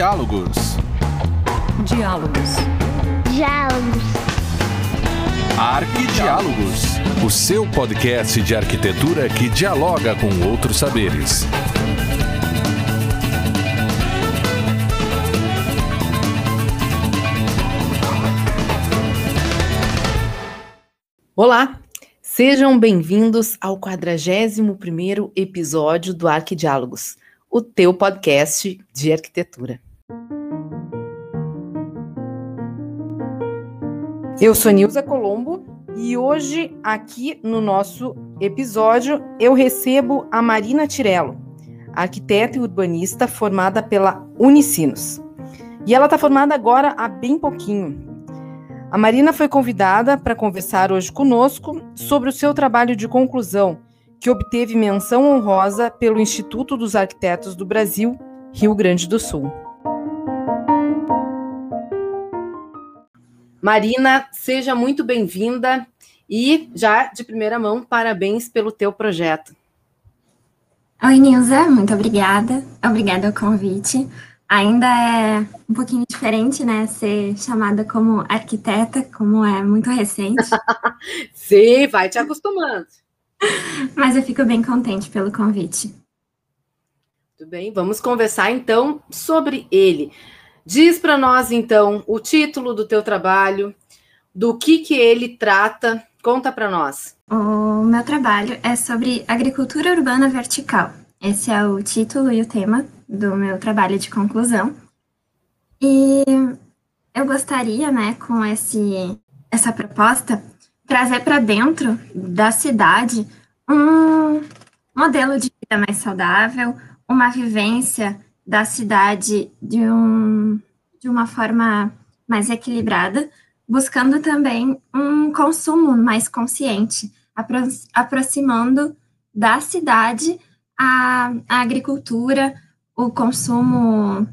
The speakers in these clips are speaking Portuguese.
Diálogos. Diálogos. Diálogos. Arquidiálogos. O seu podcast de arquitetura que dialoga com outros saberes. Olá, sejam bem-vindos ao 41º episódio do Arquidiálogos, o teu podcast de arquitetura. Eu sou Nilza Colombo e hoje, aqui no nosso episódio, eu recebo a Marina Tirello, arquiteta e urbanista formada pela Unicinos. E ela está formada agora há bem pouquinho. A Marina foi convidada para conversar hoje conosco sobre o seu trabalho de conclusão, que obteve menção honrosa pelo Instituto dos Arquitetos do Brasil, Rio Grande do Sul. Marina, seja muito bem-vinda e já de primeira mão, parabéns pelo teu projeto. Oi, Nilza, muito obrigada. Obrigada ao convite. Ainda é um pouquinho diferente, né, ser chamada como arquiteta, como é muito recente. Sim, vai te acostumando. Mas eu fico bem contente pelo convite. Tudo bem, vamos conversar então sobre ele. Diz para nós então o título do teu trabalho, do que que ele trata, conta para nós. O meu trabalho é sobre agricultura urbana vertical. Esse é o título e o tema do meu trabalho de conclusão. E eu gostaria, né, com esse, essa proposta, trazer para dentro da cidade um modelo de vida mais saudável, uma vivência da cidade de, um, de uma forma mais equilibrada, buscando também um consumo mais consciente, apro aproximando da cidade a, a agricultura, o consumo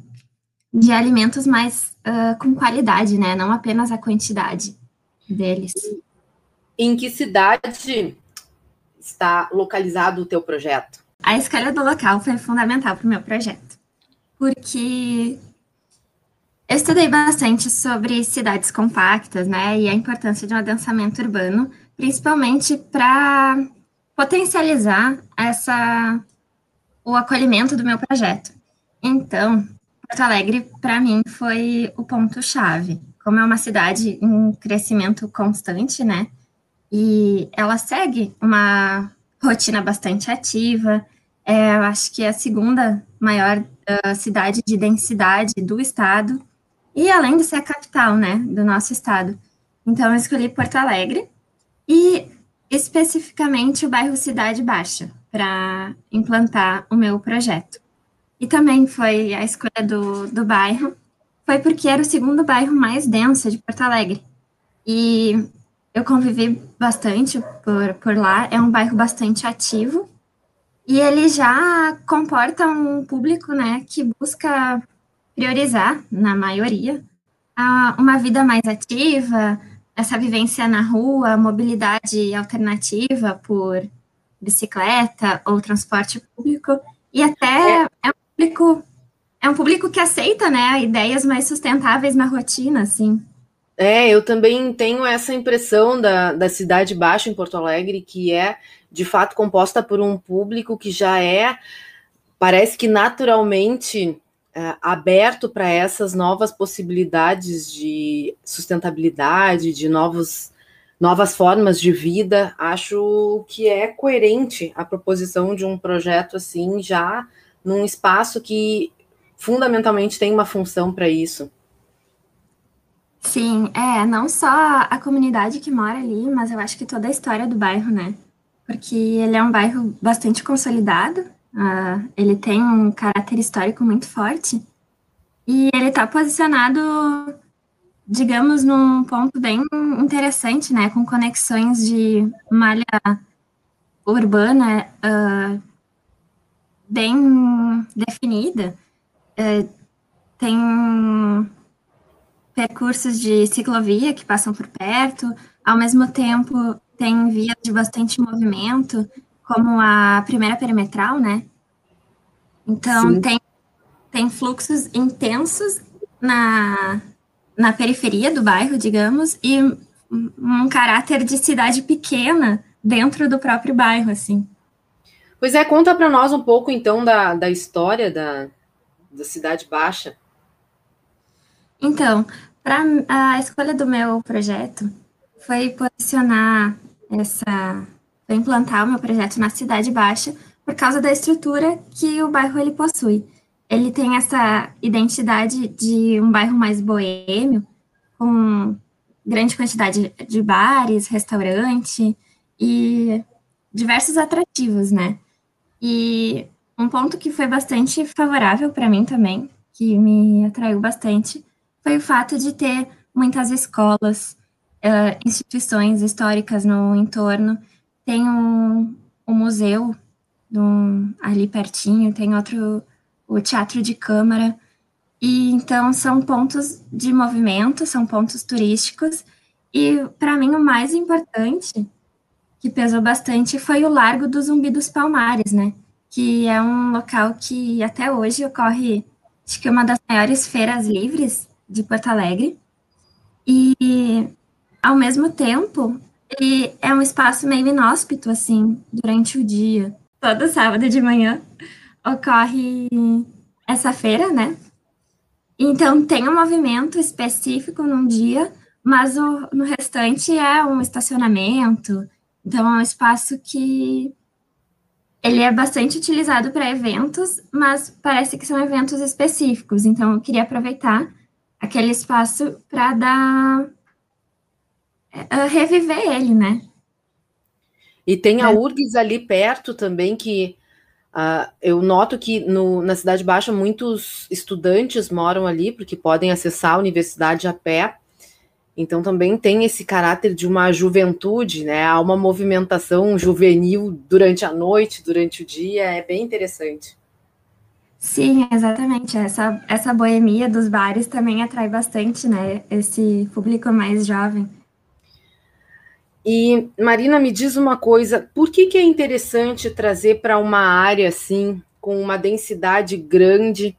de alimentos mais uh, com qualidade, né? Não apenas a quantidade deles. Em que cidade está localizado o teu projeto? A escolha do local foi fundamental para o meu projeto, porque eu estudei bastante sobre cidades compactas, né, e a importância de um adensamento urbano, principalmente para potencializar essa o acolhimento do meu projeto. Então, Porto Alegre, para mim, foi o ponto-chave. Como é uma cidade em crescimento constante, né? E ela segue uma rotina bastante ativa. É, eu acho que é a segunda maior uh, cidade de densidade do estado. E além de ser a capital, né, do nosso estado. Então, eu escolhi Porto Alegre e especificamente o bairro Cidade Baixa para implantar o meu projeto. E também foi a escolha do, do bairro, foi porque era o segundo bairro mais denso de Porto Alegre. E eu convivi bastante por, por lá, é um bairro bastante ativo, e ele já comporta um público, né, que busca priorizar, na maioria, uma vida mais ativa, essa vivência na rua, mobilidade alternativa por bicicleta ou transporte público, e até é, é público é um público que aceita, né, ideias mais sustentáveis na rotina, assim. É, eu também tenho essa impressão da, da Cidade Baixa em Porto Alegre, que é, de fato, composta por um público que já é, parece que naturalmente aberto para essas novas possibilidades de sustentabilidade, de novos, novas formas de vida. Acho que é coerente a proposição de um projeto assim, já num espaço que fundamentalmente tem uma função para isso. Sim, é, não só a comunidade que mora ali, mas eu acho que toda a história do bairro, né? Porque ele é um bairro bastante consolidado, uh, ele tem um caráter histórico muito forte, e ele está posicionado, digamos, num ponto bem interessante, né? Com conexões de malha urbana uh, bem definida. É, tem percursos de ciclovia que passam por perto, ao mesmo tempo tem vias de bastante movimento, como a primeira perimetral, né? Então tem, tem fluxos intensos na, na periferia do bairro, digamos, e um caráter de cidade pequena dentro do próprio bairro, assim. Pois é, conta para nós um pouco então da, da história da, da Cidade Baixa. Então, para a escolha do meu projeto foi posicionar essa, foi implantar o meu projeto na Cidade Baixa por causa da estrutura que o bairro ele possui. Ele tem essa identidade de um bairro mais boêmio, com grande quantidade de bares, restaurante e diversos atrativos, né? E um ponto que foi bastante favorável para mim também, que me atraiu bastante, foi o fato de ter muitas escolas, instituições históricas no entorno. Tem um, um museu um, ali pertinho, tem outro, o Teatro de Câmara. E então são pontos de movimento, são pontos turísticos. E para mim o mais importante que pesou bastante foi o Largo do Zumbi dos Palmares, né? Que é um local que até hoje ocorre, acho que é uma das maiores feiras livres de Porto Alegre. E, ao mesmo tempo, ele é um espaço meio inóspito, assim, durante o dia. Todo sábado de manhã ocorre essa feira, né? Então, tem um movimento específico num dia, mas o, no restante é um estacionamento, então, é um espaço que ele é bastante utilizado para eventos, mas parece que são eventos específicos. Então, eu queria aproveitar aquele espaço para dar uh, reviver ele, né? E tem a é. URGS ali perto também que uh, eu noto que no, na Cidade Baixa muitos estudantes moram ali porque podem acessar a universidade a pé. Então também tem esse caráter de uma juventude, né? Há uma movimentação juvenil durante a noite, durante o dia, é bem interessante. Sim, exatamente. Essa, essa boemia dos bares também atrai bastante, né? Esse público mais jovem. E, Marina, me diz uma coisa: por que, que é interessante trazer para uma área assim, com uma densidade grande,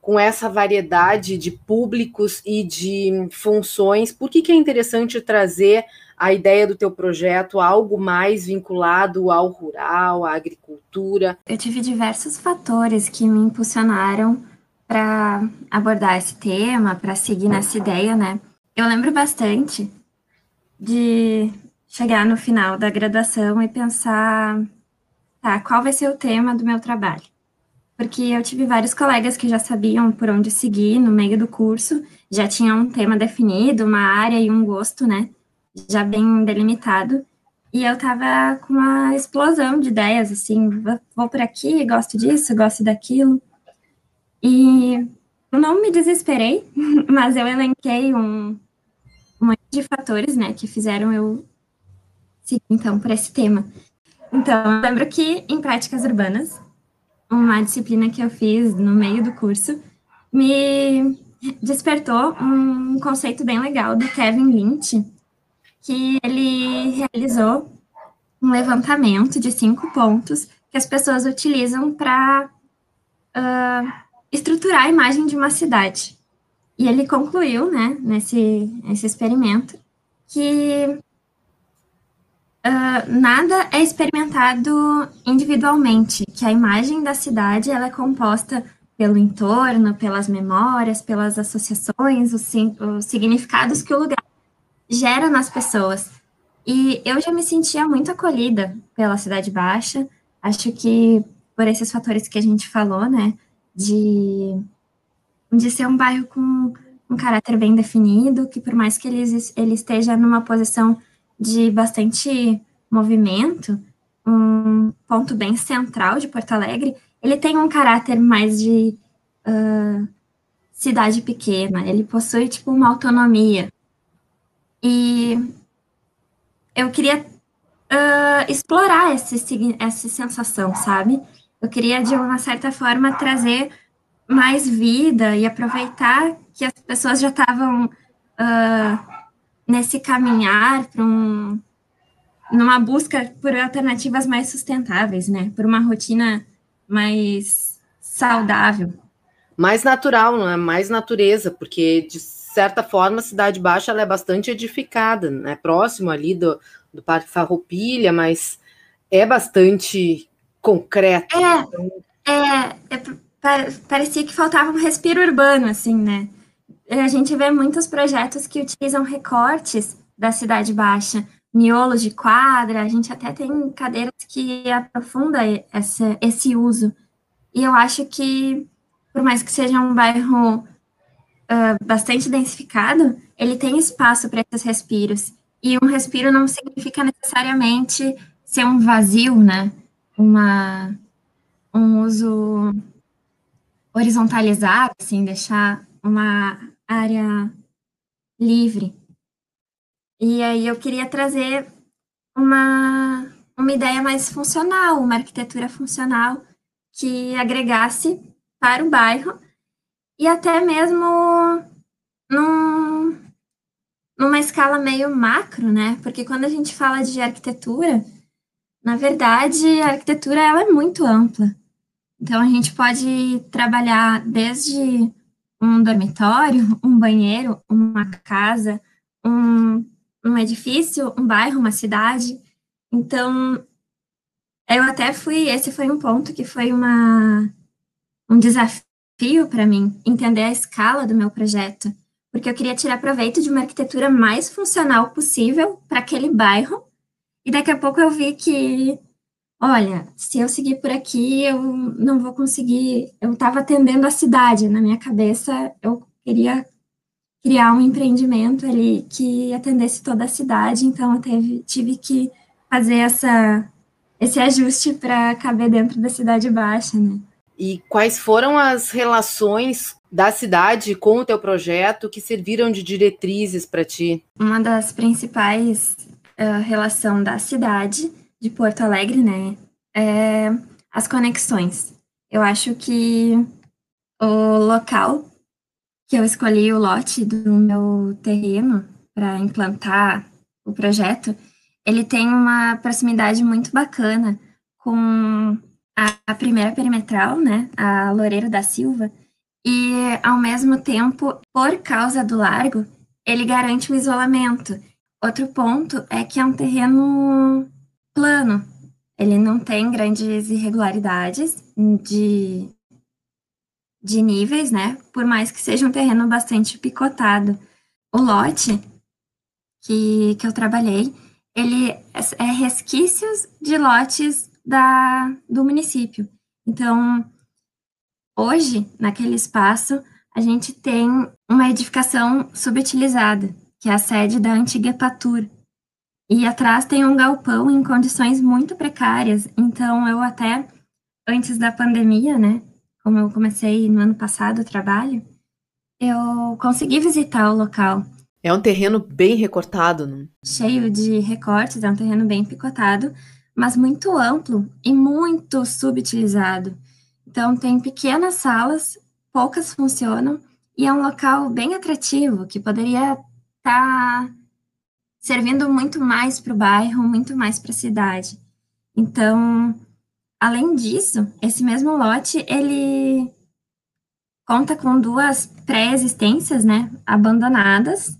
com essa variedade de públicos e de funções, por que, que é interessante trazer a ideia do teu projeto algo mais vinculado ao rural, à agricultura? Eu tive diversos fatores que me impulsionaram para abordar esse tema, para seguir nessa ideia, né? Eu lembro bastante de chegar no final da graduação e pensar, tá, qual vai ser o tema do meu trabalho? porque eu tive vários colegas que já sabiam por onde seguir no meio do curso, já tinham um tema definido, uma área e um gosto, né, já bem delimitado, e eu tava com uma explosão de ideias, assim, vou por aqui, gosto disso, gosto daquilo, e não me desesperei, mas eu elenquei um, um monte de fatores, né, que fizeram eu então, por esse tema. Então, eu lembro que em práticas urbanas, uma disciplina que eu fiz no meio do curso, me despertou um conceito bem legal do Kevin Lynch, que ele realizou um levantamento de cinco pontos que as pessoas utilizam para uh, estruturar a imagem de uma cidade. E ele concluiu, né, nesse, nesse experimento, que Uh, nada é experimentado individualmente, que a imagem da cidade ela é composta pelo entorno, pelas memórias, pelas associações, os, os significados que o lugar gera nas pessoas. E eu já me sentia muito acolhida pela Cidade Baixa, acho que por esses fatores que a gente falou, né, de, de ser um bairro com um caráter bem definido, que por mais que ele, ele esteja numa posição de bastante movimento, um ponto bem central de Porto Alegre, ele tem um caráter mais de uh, cidade pequena, ele possui, tipo, uma autonomia. E eu queria uh, explorar esse, essa sensação, sabe? Eu queria, de uma certa forma, trazer mais vida e aproveitar que as pessoas já estavam uh, nesse caminhar para um numa busca por alternativas mais sustentáveis, né? Por uma rotina mais saudável. mais natural, não é? Mais natureza, porque de certa forma a Cidade Baixa ela é bastante edificada, né? Próximo ali do, do Parque Farroupilha, mas é bastante concreto. É, é, é, parecia que faltava um respiro urbano, assim, né? A gente vê muitos projetos que utilizam recortes da Cidade Baixa, miolos de quadra, a gente até tem cadeiras que aprofunda essa, esse uso. E eu acho que, por mais que seja um bairro uh, bastante densificado, ele tem espaço para esses respiros. E um respiro não significa necessariamente ser um vazio, né? Uma, um uso horizontalizado, assim, deixar uma área livre. E aí eu queria trazer uma, uma ideia mais funcional, uma arquitetura funcional que agregasse para o bairro e até mesmo num, numa escala meio macro, né? Porque quando a gente fala de arquitetura, na verdade, a arquitetura ela é muito ampla. Então a gente pode trabalhar desde um dormitório, um banheiro, uma casa, um um edifício, um bairro, uma cidade. Então, eu até fui, esse foi um ponto que foi uma, um desafio para mim, entender a escala do meu projeto, porque eu queria tirar proveito de uma arquitetura mais funcional possível para aquele bairro, e daqui a pouco eu vi que, olha, se eu seguir por aqui, eu não vou conseguir, eu estava atendendo a cidade, na minha cabeça eu queria criar um empreendimento ali que atendesse toda a cidade, então eu teve, tive que fazer essa, esse ajuste para caber dentro da cidade baixa, né? E quais foram as relações da cidade com o teu projeto que serviram de diretrizes para ti? Uma das principais uh, relação da cidade de Porto Alegre, né, é as conexões. Eu acho que o local que eu escolhi o lote do meu terreno para implantar o projeto, ele tem uma proximidade muito bacana com a, a primeira perimetral, né, a Loureiro da Silva, e ao mesmo tempo, por causa do largo, ele garante o isolamento. Outro ponto é que é um terreno plano, ele não tem grandes irregularidades de de níveis, né? Por mais que seja um terreno bastante picotado. O lote que, que eu trabalhei, ele é resquícios de lotes da, do município. Então, hoje, naquele espaço, a gente tem uma edificação subutilizada, que é a sede da antiga Patur. E atrás tem um galpão em condições muito precárias. Então, eu até, antes da pandemia, né, como eu comecei no ano passado o trabalho, eu consegui visitar o local. É um terreno bem recortado, não? Cheio de recortes, é um terreno bem picotado, mas muito amplo e muito subutilizado. Então, tem pequenas salas, poucas funcionam, e é um local bem atrativo, que poderia estar tá servindo muito mais para o bairro, muito mais para a cidade. Então, Além disso, esse mesmo lote, ele conta com duas pré-existências, né, abandonadas,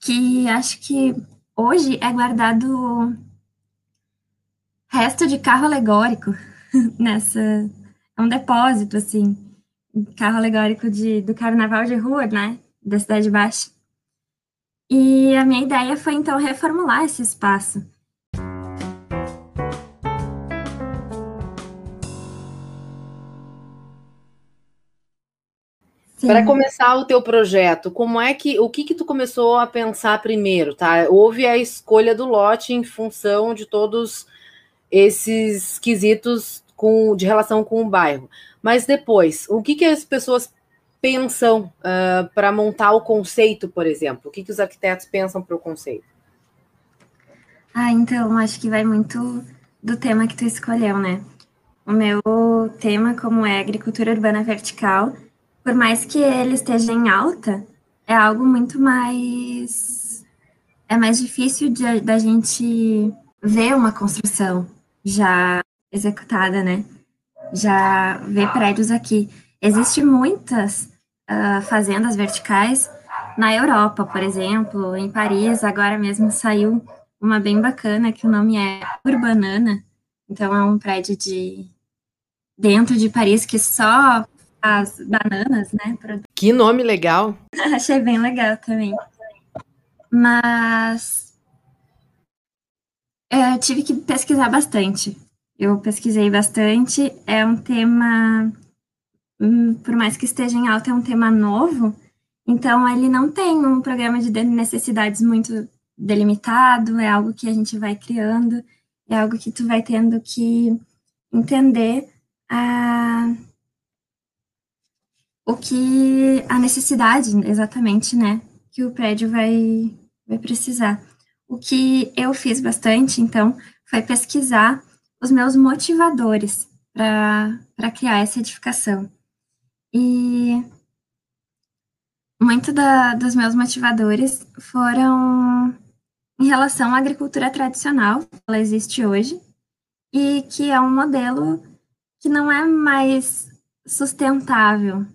que acho que hoje é guardado resto de carro alegórico nessa, é um depósito, assim, carro alegórico de, do Carnaval de Rua, né, da Cidade Baixa. E a minha ideia foi, então, reformular esse espaço, Para começar o teu projeto, como é que o que que tu começou a pensar primeiro, tá? Houve a escolha do lote em função de todos esses quesitos com, de relação com o bairro. Mas depois, o que que as pessoas pensam uh, ah, para montar o conceito, por exemplo? O que que os arquitetos pensam para o conceito? Ah, então acho que vai muito do tema que tu escolheu, né? O meu tema, como é agricultura urbana vertical, por mais que ele esteja em alta, é algo muito mais. É mais difícil de, da gente ver uma construção já executada, né? Já ver prédios aqui. Existem muitas uh, fazendas verticais na Europa, por exemplo, em Paris, agora mesmo saiu uma bem bacana, que o nome é Urbanana, então é um prédio de dentro de Paris que só as bananas, né? Que nome legal! Achei bem legal também. Mas é, eu tive que pesquisar bastante. Eu pesquisei bastante. É um tema, por mais que esteja em alta, é um tema novo. Então, ele não tem um programa de necessidades muito delimitado. É algo que a gente vai criando. É algo que tu vai tendo que entender a o que a necessidade exatamente, né, que o prédio vai, vai precisar. O que eu fiz bastante, então, foi pesquisar os meus motivadores para criar essa edificação. E muito da, dos meus motivadores foram em relação à agricultura tradicional, que ela existe hoje, e que é um modelo que não é mais sustentável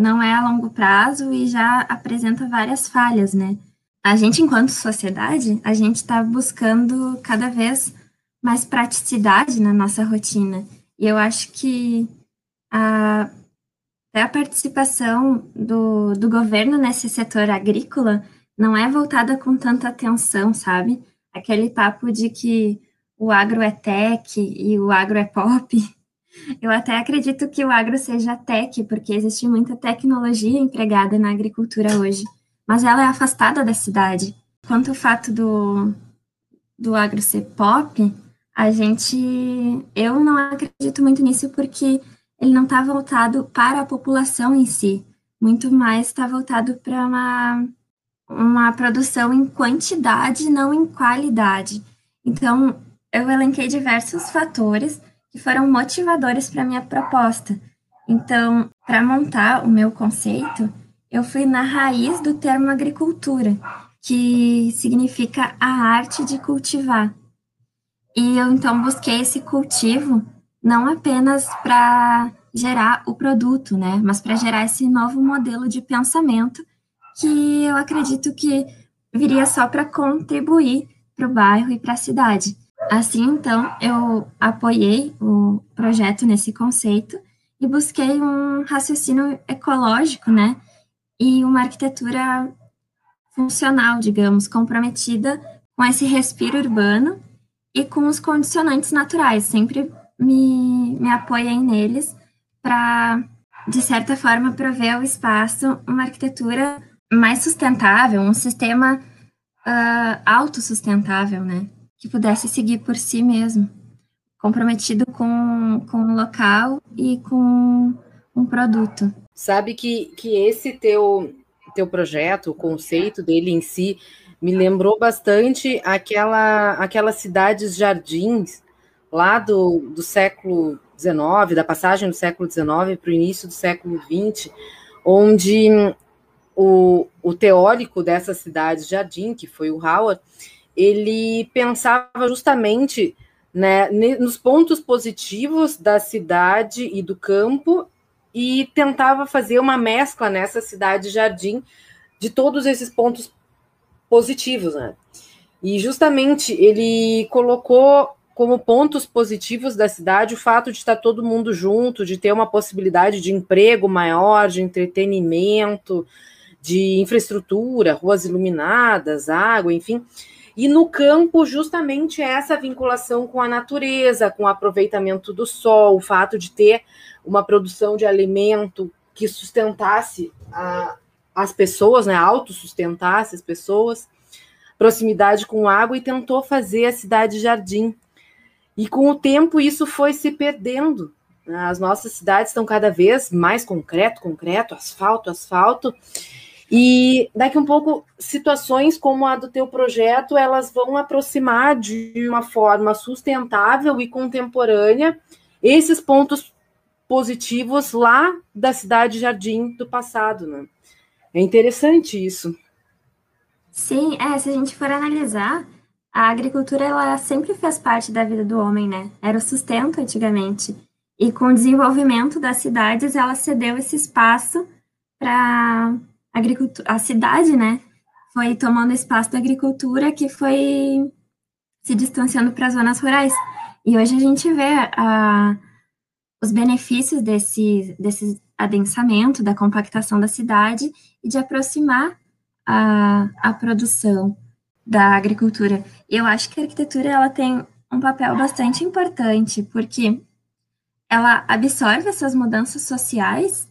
não é a longo prazo e já apresenta várias falhas, né? A gente, enquanto sociedade, a gente está buscando cada vez mais praticidade na nossa rotina. E eu acho que a, a participação do, do governo nesse setor agrícola não é voltada com tanta atenção, sabe? Aquele papo de que o agro é tech e o agro é pop, eu até acredito que o agro seja tech, porque existe muita tecnologia empregada na agricultura hoje, mas ela é afastada da cidade. Quanto ao fato do, do agro ser pop, a gente. Eu não acredito muito nisso porque ele não está voltado para a população em si, muito mais está voltado para uma, uma produção em quantidade, não em qualidade. Então, eu elenquei diversos fatores que foram motivadores para minha proposta. Então, para montar o meu conceito, eu fui na raiz do termo agricultura, que significa a arte de cultivar. E eu então busquei esse cultivo não apenas para gerar o produto, né, mas para gerar esse novo modelo de pensamento que eu acredito que viria só para contribuir para o bairro e para a cidade. Assim, então, eu apoiei o projeto nesse conceito e busquei um raciocínio ecológico, né? E uma arquitetura funcional, digamos, comprometida com esse respiro urbano e com os condicionantes naturais. Sempre me, me apoiei neles para, de certa forma, prover ao espaço uma arquitetura mais sustentável, um sistema uh, autossustentável, né? que pudesse seguir por si mesmo, comprometido com, com o local e com um produto. Sabe que, que esse teu, teu projeto, o conceito dele em si, me lembrou bastante aquela, aquelas cidades jardins lá do, do século XIX, da passagem do século XIX para o início do século XX, onde o, o teórico dessa cidade jardim, que foi o Howard, ele pensava justamente né, nos pontos positivos da cidade e do campo e tentava fazer uma mescla nessa cidade jardim de todos esses pontos positivos, né? E justamente ele colocou como pontos positivos da cidade o fato de estar todo mundo junto, de ter uma possibilidade de emprego maior, de entretenimento, de infraestrutura, ruas iluminadas, água, enfim. E no campo, justamente essa vinculação com a natureza, com o aproveitamento do sol, o fato de ter uma produção de alimento que sustentasse a, as pessoas, né, autossustentasse as pessoas, proximidade com água e tentou fazer a cidade jardim. E com o tempo isso foi se perdendo. As nossas cidades estão cada vez mais concreto, concreto, asfalto, asfalto, e daqui um pouco, situações como a do teu projeto, elas vão aproximar de uma forma sustentável e contemporânea esses pontos positivos lá da cidade Jardim do passado, né? É interessante isso. Sim, é, se a gente for analisar, a agricultura ela sempre fez parte da vida do homem, né? Era o sustento antigamente. E com o desenvolvimento das cidades, ela cedeu esse espaço para agricultura, a cidade, né, foi tomando espaço da agricultura que foi se distanciando para as zonas rurais. E hoje a gente vê a, os benefícios desse, desse adensamento, da compactação da cidade e de aproximar a, a produção da agricultura. Eu acho que a arquitetura ela tem um papel bastante importante, porque ela absorve essas mudanças sociais,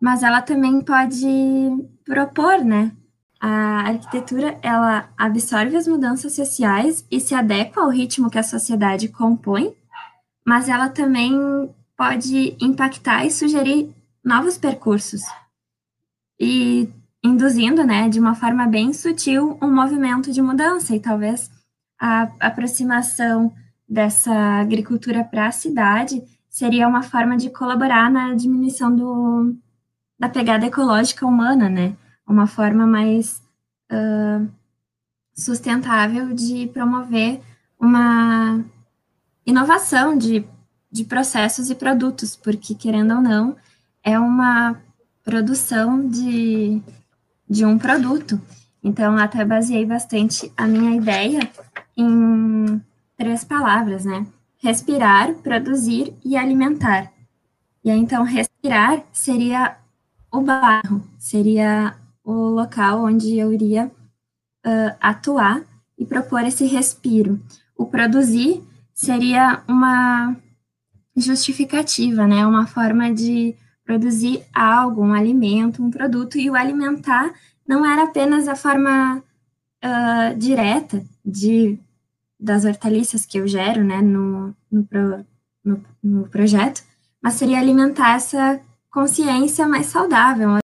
mas ela também pode propor, né? A arquitetura, ela absorve as mudanças sociais e se adequa ao ritmo que a sociedade compõe, mas ela também pode impactar e sugerir novos percursos. E induzindo, né, de uma forma bem sutil, um movimento de mudança e talvez a aproximação dessa agricultura para a cidade seria uma forma de colaborar na diminuição do, da pegada ecológica humana, né? Uma forma mais uh, sustentável de promover uma inovação de, de processos e produtos, porque, querendo ou não, é uma produção de de um produto. Então, até baseei bastante a minha ideia em três palavras, né? Respirar, produzir e alimentar. E aí, então, respirar seria o bairro, seria o local onde eu iria uh, atuar e propor esse respiro. O produzir seria uma justificativa, né? Uma forma de produzir algo, um alimento, um produto, e o alimentar não era apenas a forma uh, direta de das hortaliças que eu gero né, no, no, pro, no, no projeto, mas seria alimentar essa consciência mais saudável.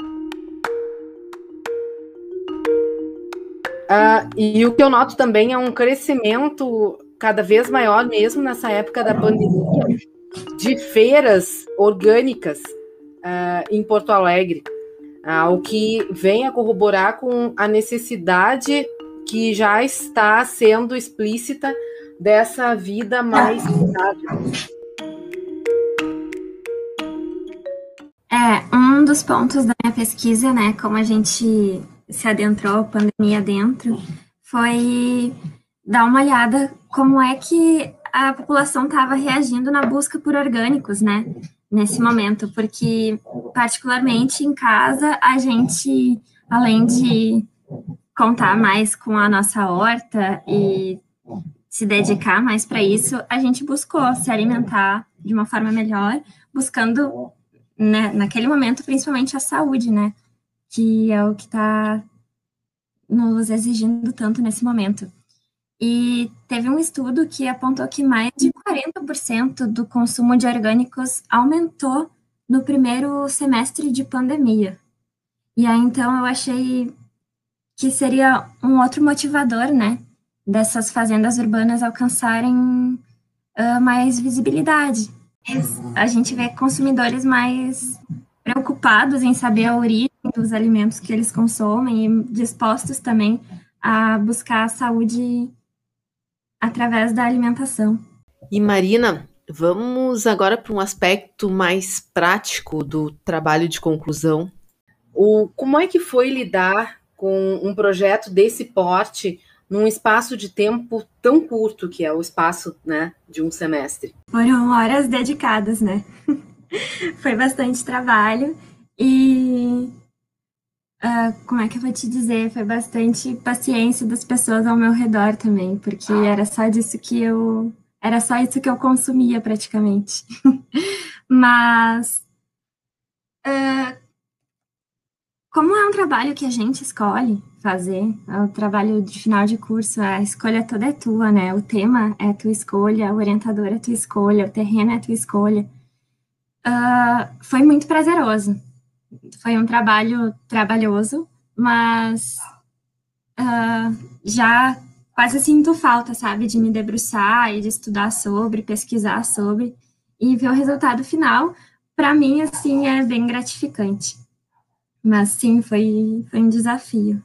Uh, e o que eu noto também é um crescimento cada vez maior, mesmo nessa época da pandemia, de feiras orgânicas uh, em Porto Alegre, uh, o que vem a corroborar com a necessidade que já está sendo explícita dessa vida mais saudável. É, um dos pontos da minha pesquisa, né, como a gente se adentrou a pandemia dentro, foi dar uma olhada como é que a população estava reagindo na busca por orgânicos, né? Nesse momento, porque, particularmente em casa, a gente, além de contar mais com a nossa horta e se dedicar mais para isso, a gente buscou se alimentar de uma forma melhor, buscando, né, naquele momento, principalmente a saúde, né? Que é o que está nos exigindo tanto nesse momento. E teve um estudo que apontou que mais de 40% do consumo de orgânicos aumentou no primeiro semestre de pandemia. E aí, então, eu achei que seria um outro motivador, né, dessas fazendas urbanas alcançarem uh, mais visibilidade. A gente vê consumidores mais preocupados em saber a origem dos alimentos que eles consomem e dispostos também a buscar a saúde através da alimentação. E Marina, vamos agora para um aspecto mais prático do trabalho de conclusão. O, como é que foi lidar com um projeto desse porte num espaço de tempo tão curto que é o espaço né, de um semestre? Foram horas dedicadas, né? foi bastante trabalho e Uh, como é que eu vou te dizer? Foi bastante paciência das pessoas ao meu redor também, porque era só disso que eu. Era só isso que eu consumia praticamente. Mas. Uh, como é um trabalho que a gente escolhe fazer, é o trabalho de final de curso, a escolha toda é tua, né? O tema é tua escolha, o orientador é tua escolha, o terreno é tua escolha. Uh, foi muito prazeroso foi um trabalho trabalhoso, mas uh, já quase sinto falta, sabe, de me debruçar e de estudar sobre, pesquisar sobre e ver o resultado final. Para mim, assim, é bem gratificante. Mas sim, foi, foi um desafio.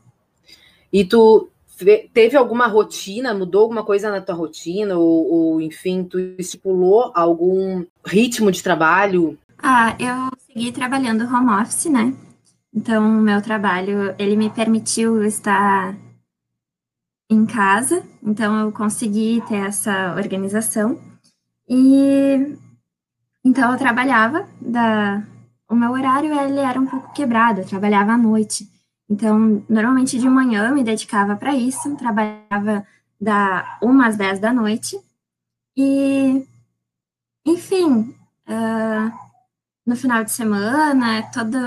E tu teve alguma rotina, mudou alguma coisa na tua rotina, ou, ou, enfim, tu estipulou algum ritmo de trabalho? Ah, eu segui trabalhando home office, né? Então, o meu trabalho, ele me permitiu estar em casa, então eu consegui ter essa organização. E então eu trabalhava da o meu horário ele era um pouco quebrado, eu trabalhava à noite. Então, normalmente de manhã eu me dedicava para isso, trabalhava da 1 às 10 da noite. E, enfim, uh, no final de semana, todo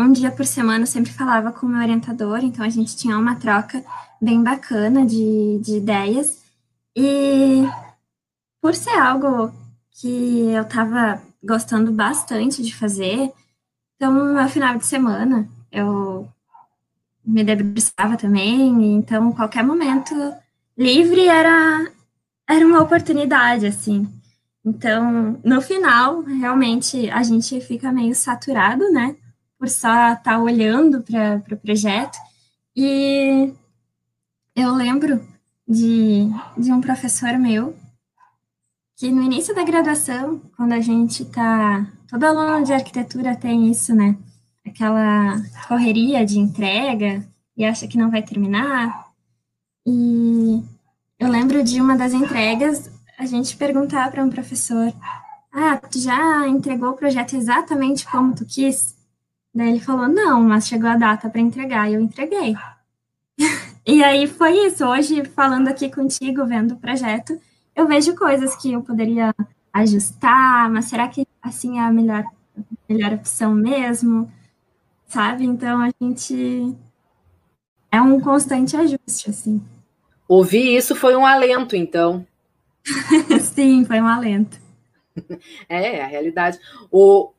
um dia por semana eu sempre falava com o meu orientador, então a gente tinha uma troca bem bacana de, de ideias. E por ser algo que eu estava gostando bastante de fazer, então no final de semana eu me debruçava também, então qualquer momento livre era era uma oportunidade assim. Então, no final, realmente a gente fica meio saturado, né? Por só estar tá olhando para o pro projeto. E eu lembro de, de um professor meu que no início da graduação, quando a gente está. Todo aluno de arquitetura tem isso, né? aquela correria de entrega e acha que não vai terminar. E eu lembro de uma das entregas, a gente perguntar para um professor: Ah, tu já entregou o projeto exatamente como tu quis? Daí ele falou: Não, mas chegou a data para entregar e eu entreguei. e aí foi isso. Hoje, falando aqui contigo, vendo o projeto, eu vejo coisas que eu poderia ajustar, mas será que assim é a melhor, melhor opção mesmo? sabe? Então a gente é um constante ajuste, assim. Ouvir isso foi um alento, então. Sim, foi um alento. É, a realidade. O,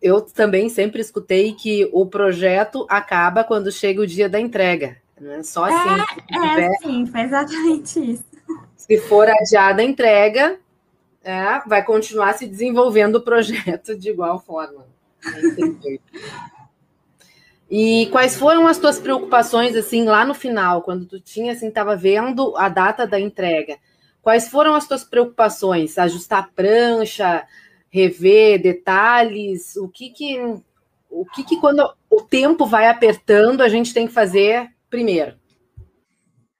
eu também sempre escutei que o projeto acaba quando chega o dia da entrega. Né? Só assim. É, é sim, foi exatamente isso. Se for adiada a entrega, é, vai continuar se desenvolvendo o projeto de igual forma. É e quais foram as tuas preocupações assim lá no final, quando tu tinha assim estava vendo a data da entrega? Quais foram as tuas preocupações? Ajustar a prancha, rever detalhes, o que que o que que quando o tempo vai apertando a gente tem que fazer primeiro?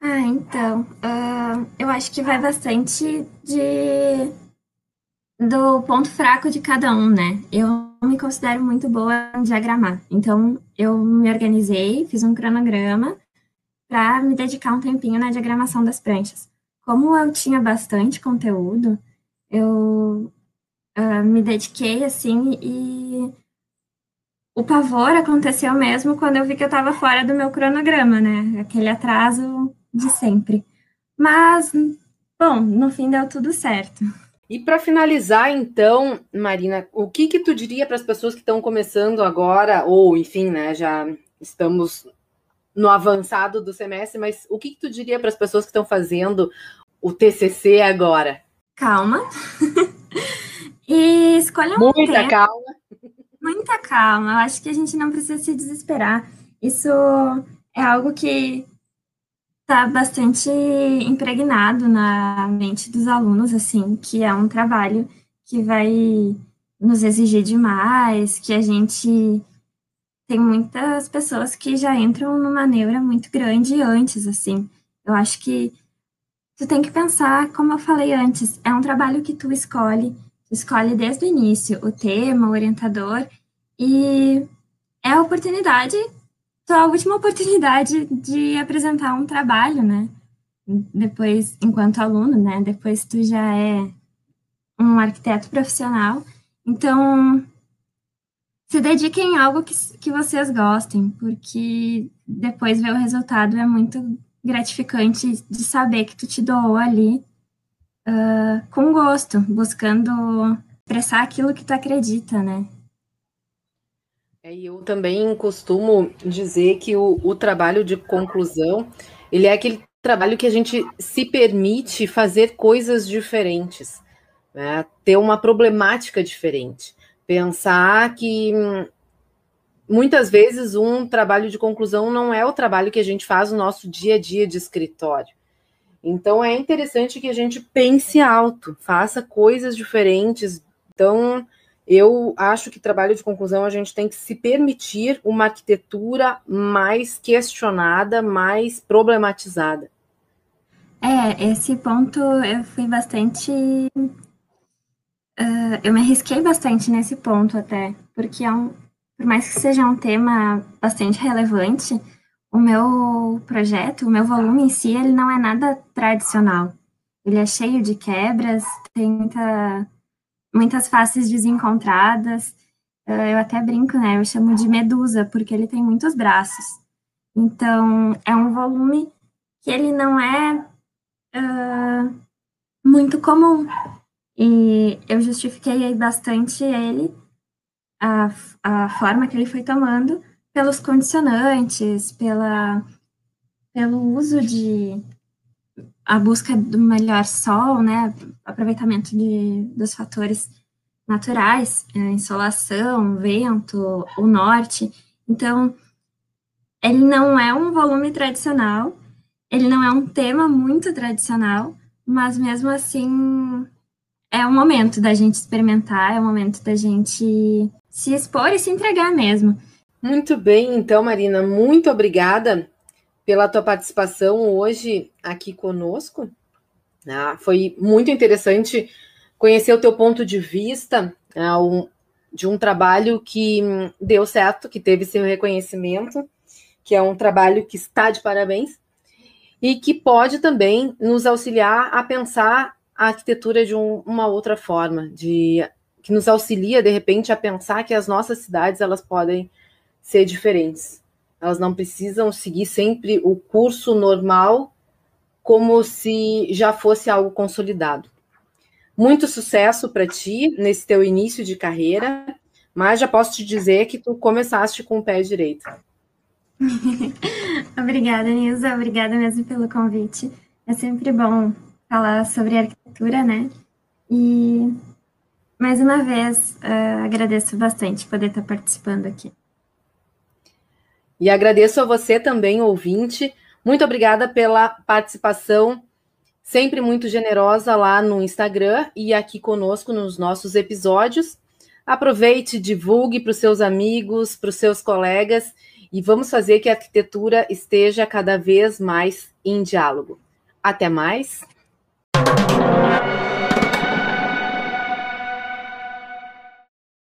Ah, então, uh, eu acho que vai bastante de do ponto fraco de cada um, né? Eu me considero muito boa em diagramar. Então, eu me organizei, fiz um cronograma para me dedicar um tempinho na diagramação das pranchas. Como eu tinha bastante conteúdo, eu uh, me dediquei assim e o pavor aconteceu mesmo quando eu vi que eu estava fora do meu cronograma, né? Aquele atraso de sempre. Mas, bom, no fim deu tudo certo. E para finalizar, então, Marina, o que que tu diria para as pessoas que estão começando agora, ou enfim, né, já estamos no avançado do semestre, mas o que que tu diria para as pessoas que estão fazendo o TCC agora? Calma. e escolha um Muita calma. Muita calma. Eu acho que a gente não precisa se desesperar. Isso é algo que está bastante impregnado na mente dos alunos, assim, que é um trabalho que vai nos exigir demais, que a gente tem muitas pessoas que já entram numa neura muito grande antes, assim. Eu acho que tu tem que pensar, como eu falei antes, é um trabalho que tu escolhe, escolhe desde o início o tema, o orientador, e é a oportunidade tua última oportunidade de apresentar um trabalho, né? Depois, enquanto aluno, né? Depois tu já é um arquiteto profissional. Então, se dediquem a algo que, que vocês gostem, porque depois ver o resultado é muito gratificante de saber que tu te doou ali uh, com gosto, buscando expressar aquilo que tu acredita, né? É, eu também costumo dizer que o, o trabalho de conclusão ele é aquele trabalho que a gente se permite fazer coisas diferentes, né? ter uma problemática diferente, pensar que muitas vezes um trabalho de conclusão não é o trabalho que a gente faz no nosso dia a dia de escritório. Então é interessante que a gente pense alto, faça coisas diferentes. Então, eu acho que trabalho de conclusão a gente tem que se permitir uma arquitetura mais questionada, mais problematizada. É, esse ponto eu fui bastante. Uh, eu me arrisquei bastante nesse ponto até, porque é um, por mais que seja um tema bastante relevante, o meu projeto, o meu volume em si, ele não é nada tradicional. Ele é cheio de quebras, tem muita, muitas faces desencontradas. Uh, eu até brinco, né? Eu chamo de medusa, porque ele tem muitos braços. Então, é um volume que ele não é uh, muito comum. E eu justifiquei bastante ele, a, a forma que ele foi tomando, pelos condicionantes, pela, pelo uso de a busca do melhor sol, né, aproveitamento de, dos fatores naturais, é, insolação, vento, o norte. Então, ele não é um volume tradicional, ele não é um tema muito tradicional, mas mesmo assim é um momento da gente experimentar, é um momento da gente se expor e se entregar mesmo. Muito bem, então, Marina, muito obrigada pela tua participação hoje aqui conosco. Ah, foi muito interessante conhecer o teu ponto de vista ah, um, de um trabalho que deu certo, que teve seu reconhecimento, que é um trabalho que está de parabéns e que pode também nos auxiliar a pensar a arquitetura de um, uma outra forma, de que nos auxilia de repente a pensar que as nossas cidades elas podem ser diferentes. Elas não precisam seguir sempre o curso normal como se já fosse algo consolidado. Muito sucesso para ti nesse teu início de carreira, mas já posso te dizer que tu começaste com o pé direito. Obrigada, Nilza. Obrigada mesmo pelo convite. É sempre bom falar sobre arquitetura, né? E mais uma vez uh, agradeço bastante poder estar participando aqui. E agradeço a você também, ouvinte. Muito obrigada pela participação, sempre muito generosa lá no Instagram e aqui conosco nos nossos episódios. Aproveite, divulgue para os seus amigos, para os seus colegas e vamos fazer que a arquitetura esteja cada vez mais em diálogo. Até mais.